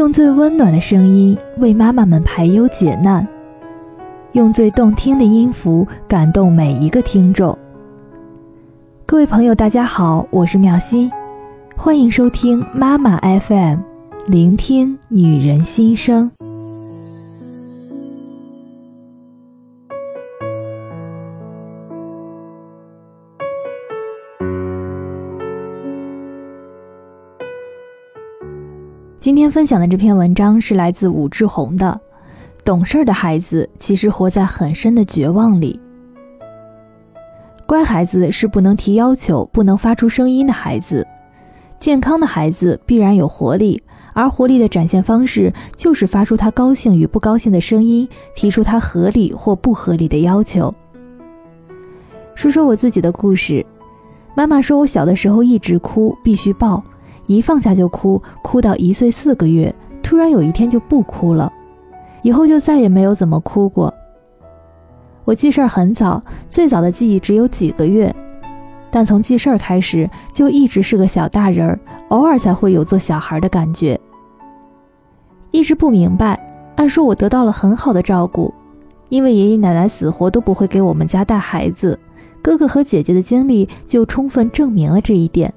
用最温暖的声音为妈妈们排忧解难，用最动听的音符感动每一个听众。各位朋友，大家好，我是妙心，欢迎收听妈妈 FM，聆听女人心声。今天分享的这篇文章是来自武志红的。懂事的孩子其实活在很深的绝望里。乖孩子是不能提要求、不能发出声音的孩子。健康的孩子必然有活力，而活力的展现方式就是发出他高兴与不高兴的声音，提出他合理或不合理的要求。说说我自己的故事。妈妈说我小的时候一直哭，必须抱。一放下就哭，哭到一岁四个月，突然有一天就不哭了，以后就再也没有怎么哭过。我记事儿很早，最早的记忆只有几个月，但从记事儿开始就一直是个小大人儿，偶尔才会有做小孩的感觉。一直不明白，按说我得到了很好的照顾，因为爷爷奶奶死活都不会给我们家带孩子，哥哥和姐姐的经历就充分证明了这一点。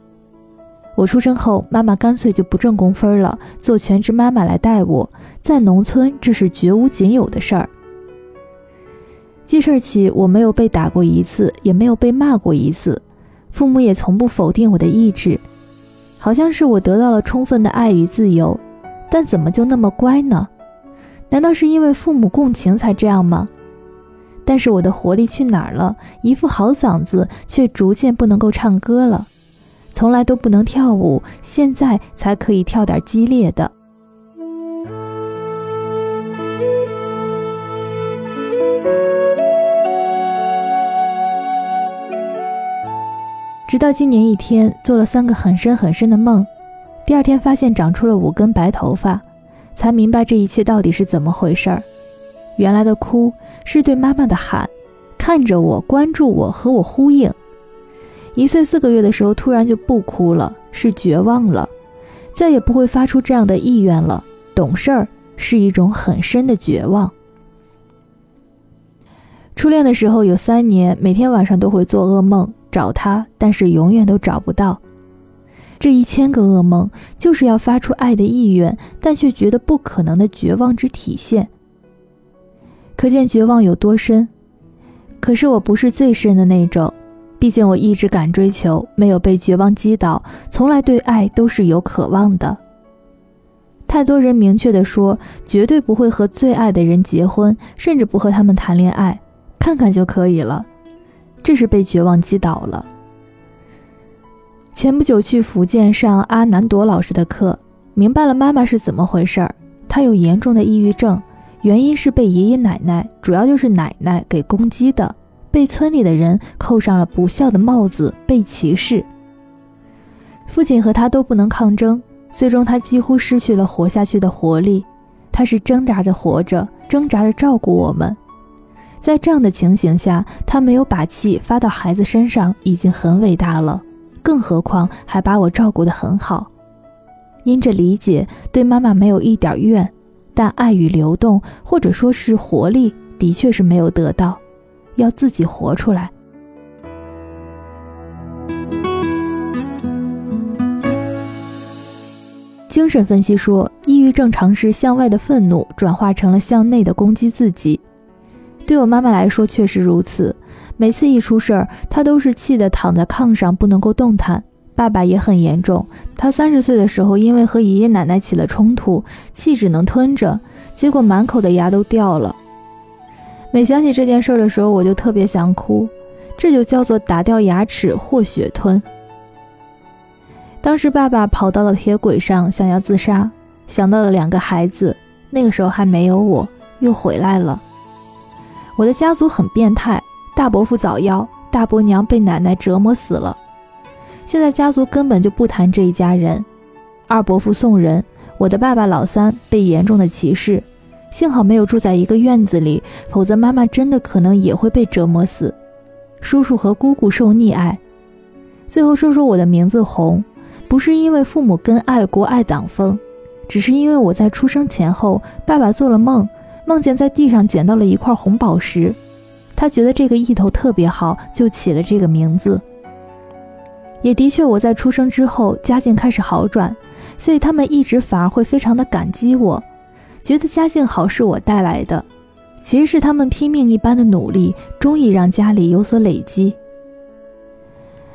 我出生后，妈妈干脆就不挣工分了，做全职妈妈来带我。在农村，这是绝无仅有的事儿。记事儿起，我没有被打过一次，也没有被骂过一次，父母也从不否定我的意志，好像是我得到了充分的爱与自由。但怎么就那么乖呢？难道是因为父母共情才这样吗？但是我的活力去哪儿了？一副好嗓子，却逐渐不能够唱歌了。从来都不能跳舞，现在才可以跳点激烈的。直到今年一天，做了三个很深很深的梦，第二天发现长出了五根白头发，才明白这一切到底是怎么回事儿。原来的哭是对妈妈的喊，看着我，关注我，和我呼应。一岁四个月的时候，突然就不哭了，是绝望了，再也不会发出这样的意愿了。懂事儿是一种很深的绝望。初恋的时候有三年，每天晚上都会做噩梦找他，但是永远都找不到。这一千个噩梦就是要发出爱的意愿，但却觉得不可能的绝望之体现。可见绝望有多深。可是我不是最深的那种。毕竟我一直敢追求，没有被绝望击倒，从来对爱都是有渴望的。太多人明确的说，绝对不会和最爱的人结婚，甚至不和他们谈恋爱，看看就可以了。这是被绝望击倒了。前不久去福建上阿南朵老师的课，明白了妈妈是怎么回事儿。她有严重的抑郁症，原因是被爷爷奶奶，主要就是奶奶给攻击的。被村里的人扣上了不孝的帽子，被歧视。父亲和他都不能抗争，最终他几乎失去了活下去的活力。他是挣扎着活着，挣扎着照顾我们。在这样的情形下，他没有把气发到孩子身上，已经很伟大了。更何况还把我照顾得很好。因着理解，对妈妈没有一点怨，但爱与流动，或者说是活力，的确是没有得到。要自己活出来。精神分析说，抑郁症常是向外的愤怒转化成了向内的攻击自己。对我妈妈来说，确实如此。每次一出事儿，她都是气得躺在炕上不能够动弹。爸爸也很严重，他三十岁的时候，因为和爷爷奶奶起了冲突，气只能吞着，结果满口的牙都掉了。每想起这件事的时候，我就特别想哭，这就叫做打掉牙齿或血吞。当时爸爸跑到了铁轨上，想要自杀，想到了两个孩子，那个时候还没有我，又回来了。我的家族很变态，大伯父早夭，大伯娘被奶奶折磨死了，现在家族根本就不谈这一家人。二伯父送人，我的爸爸老三被严重的歧视。幸好没有住在一个院子里，否则妈妈真的可能也会被折磨死。叔叔和姑姑受溺爱。最后说说我的名字红，不是因为父母跟爱国爱党风，只是因为我在出生前后，爸爸做了梦，梦见在地上捡到了一块红宝石，他觉得这个意头特别好，就起了这个名字。也的确，我在出生之后家境开始好转，所以他们一直反而会非常的感激我，觉得家境好是我带来的，其实是他们拼命一般的努力，终于让家里有所累积。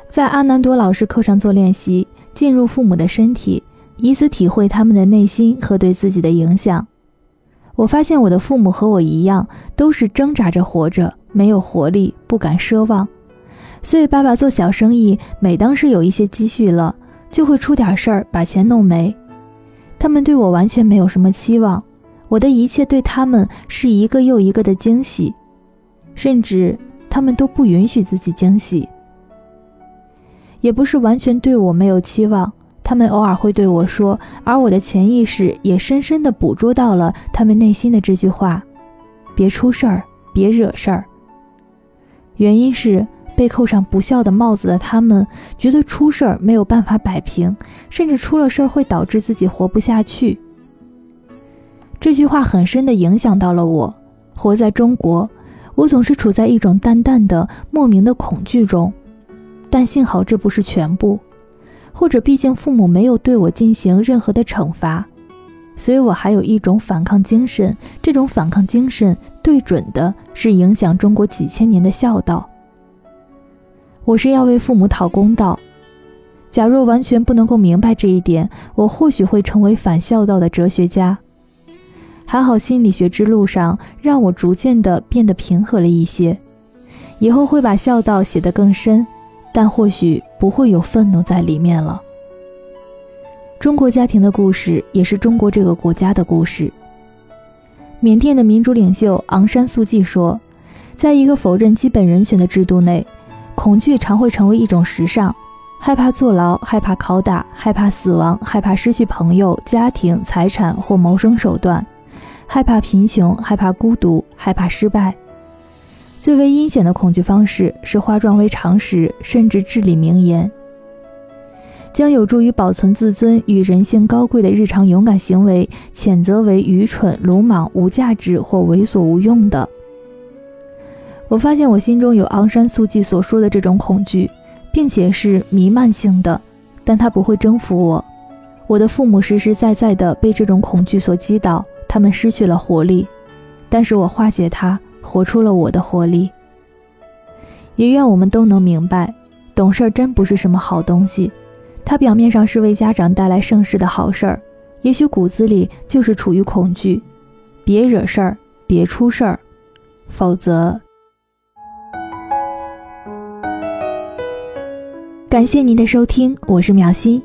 在阿南多老师课上做练习，进入父母的身体，以此体会他们的内心和对自己的影响。我发现我的父母和我一样，都是挣扎着活着，没有活力，不敢奢望。所以，爸爸做小生意，每当是有一些积蓄了，就会出点事儿把钱弄没。他们对我完全没有什么期望，我的一切对他们是一个又一个的惊喜，甚至他们都不允许自己惊喜。也不是完全对我没有期望，他们偶尔会对我说，而我的潜意识也深深地捕捉到了他们内心的这句话：“别出事儿，别惹事儿。”原因是。被扣上不孝的帽子的他们，觉得出事儿没有办法摆平，甚至出了事儿会导致自己活不下去。这句话很深地影响到了我。活在中国，我总是处在一种淡淡的、莫名的恐惧中。但幸好这不是全部，或者毕竟父母没有对我进行任何的惩罚，所以我还有一种反抗精神。这种反抗精神对准的是影响中国几千年的孝道。我是要为父母讨公道。假若完全不能够明白这一点，我或许会成为反孝道的哲学家。还好心理学之路上让我逐渐的变得平和了一些。以后会把孝道写得更深，但或许不会有愤怒在里面了。中国家庭的故事也是中国这个国家的故事。缅甸的民主领袖昂山素季说，在一个否认基本人权的制度内。恐惧常会成为一种时尚，害怕坐牢，害怕拷打，害怕死亡，害怕失去朋友、家庭、财产或谋生手段，害怕贫穷，害怕孤独，害怕失败。最为阴险的恐惧方式是化妆为常识，甚至至理名言。将有助于保存自尊与人性高贵的日常勇敢行为，谴责为愚蠢、鲁莽、无价值或猥琐无用的。我发现我心中有昂山素季所说的这种恐惧，并且是弥漫性的，但它不会征服我。我的父母实实在在地被这种恐惧所击倒，他们失去了活力，但是我化解它，活出了我的活力。也愿我们都能明白，懂事真不是什么好东西。它表面上是为家长带来盛世的好事儿，也许骨子里就是处于恐惧。别惹事儿，别出事儿，否则。感谢您的收听，我是苗心。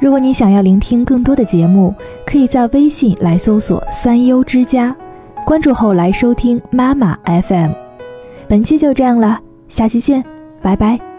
如果你想要聆听更多的节目，可以在微信来搜索“三优之家”，关注后来收听妈妈 FM。本期就这样了，下期见，拜拜。